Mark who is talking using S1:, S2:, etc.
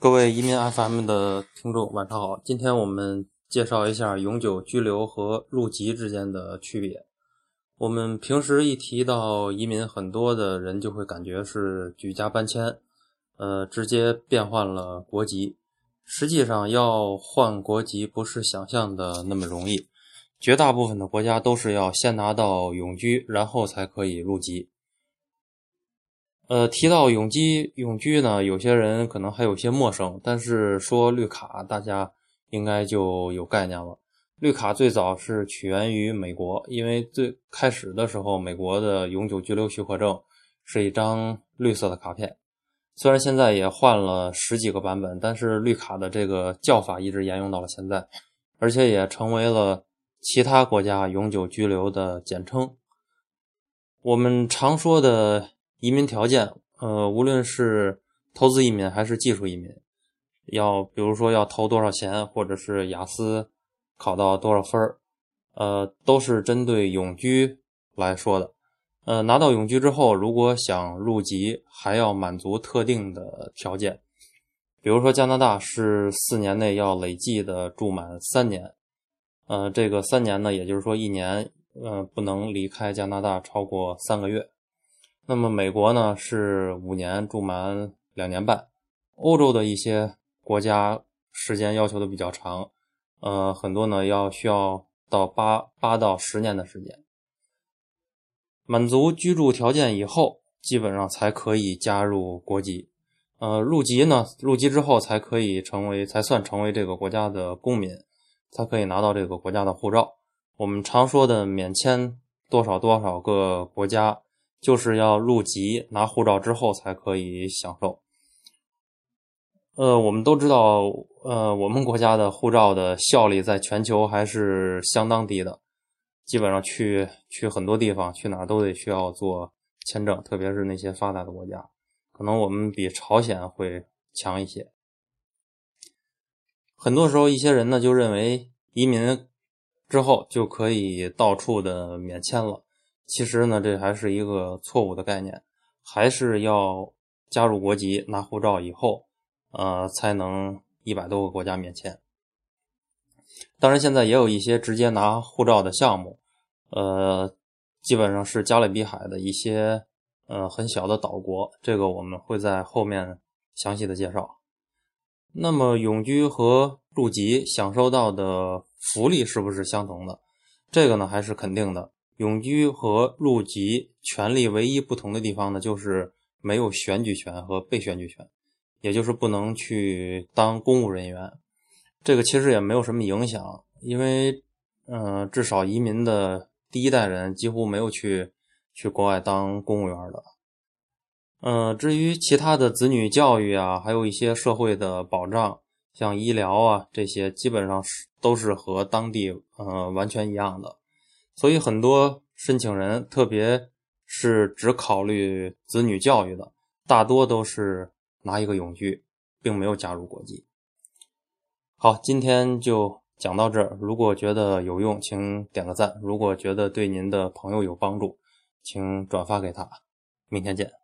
S1: 各位移民 FM 的听众，晚上好。今天我们介绍一下永久居留和入籍之间的区别。我们平时一提到移民，很多的人就会感觉是举家搬迁，呃，直接变换了国籍。实际上，要换国籍不是想象的那么容易。绝大部分的国家都是要先拿到永居，然后才可以入籍。呃，提到永居，永居呢，有些人可能还有些陌生，但是说绿卡，大家应该就有概念了。绿卡最早是起源于美国，因为最开始的时候，美国的永久居留许可证是一张绿色的卡片。虽然现在也换了十几个版本，但是绿卡的这个叫法一直沿用到了现在，而且也成为了其他国家永久居留的简称。我们常说的。移民条件，呃，无论是投资移民还是技术移民，要比如说要投多少钱，或者是雅思考到多少分儿，呃，都是针对永居来说的。呃，拿到永居之后，如果想入籍，还要满足特定的条件，比如说加拿大是四年内要累计的住满三年，呃，这个三年呢，也就是说一年，呃，不能离开加拿大超过三个月。那么美国呢是五年住满两年半，欧洲的一些国家时间要求的比较长，呃，很多呢要需要到八八到十年的时间，满足居住条件以后，基本上才可以加入国籍，呃，入籍呢，入籍之后才可以成为，才算成为这个国家的公民，才可以拿到这个国家的护照。我们常说的免签多少多少个国家。就是要入籍拿护照之后才可以享受。呃，我们都知道，呃，我们国家的护照的效力在全球还是相当低的，基本上去去很多地方，去哪都得需要做签证，特别是那些发达的国家，可能我们比朝鲜会强一些。很多时候，一些人呢就认为移民之后就可以到处的免签了。其实呢，这还是一个错误的概念，还是要加入国籍、拿护照以后，呃，才能一百多个国家免签。当然，现在也有一些直接拿护照的项目，呃，基本上是加勒比海的一些呃很小的岛国，这个我们会在后面详细的介绍。那么，永居和入籍享受到的福利是不是相同的？这个呢，还是肯定的。永居和入籍权利唯一不同的地方呢，就是没有选举权和被选举权，也就是不能去当公务人员。这个其实也没有什么影响，因为，嗯，至少移民的第一代人几乎没有去去国外当公务员的。嗯，至于其他的子女教育啊，还有一些社会的保障，像医疗啊这些，基本上是都是和当地呃完全一样的。所以很多申请人，特别是只考虑子女教育的，大多都是拿一个永居，并没有加入国籍。好，今天就讲到这儿。如果觉得有用，请点个赞；如果觉得对您的朋友有帮助，请转发给他。明天见。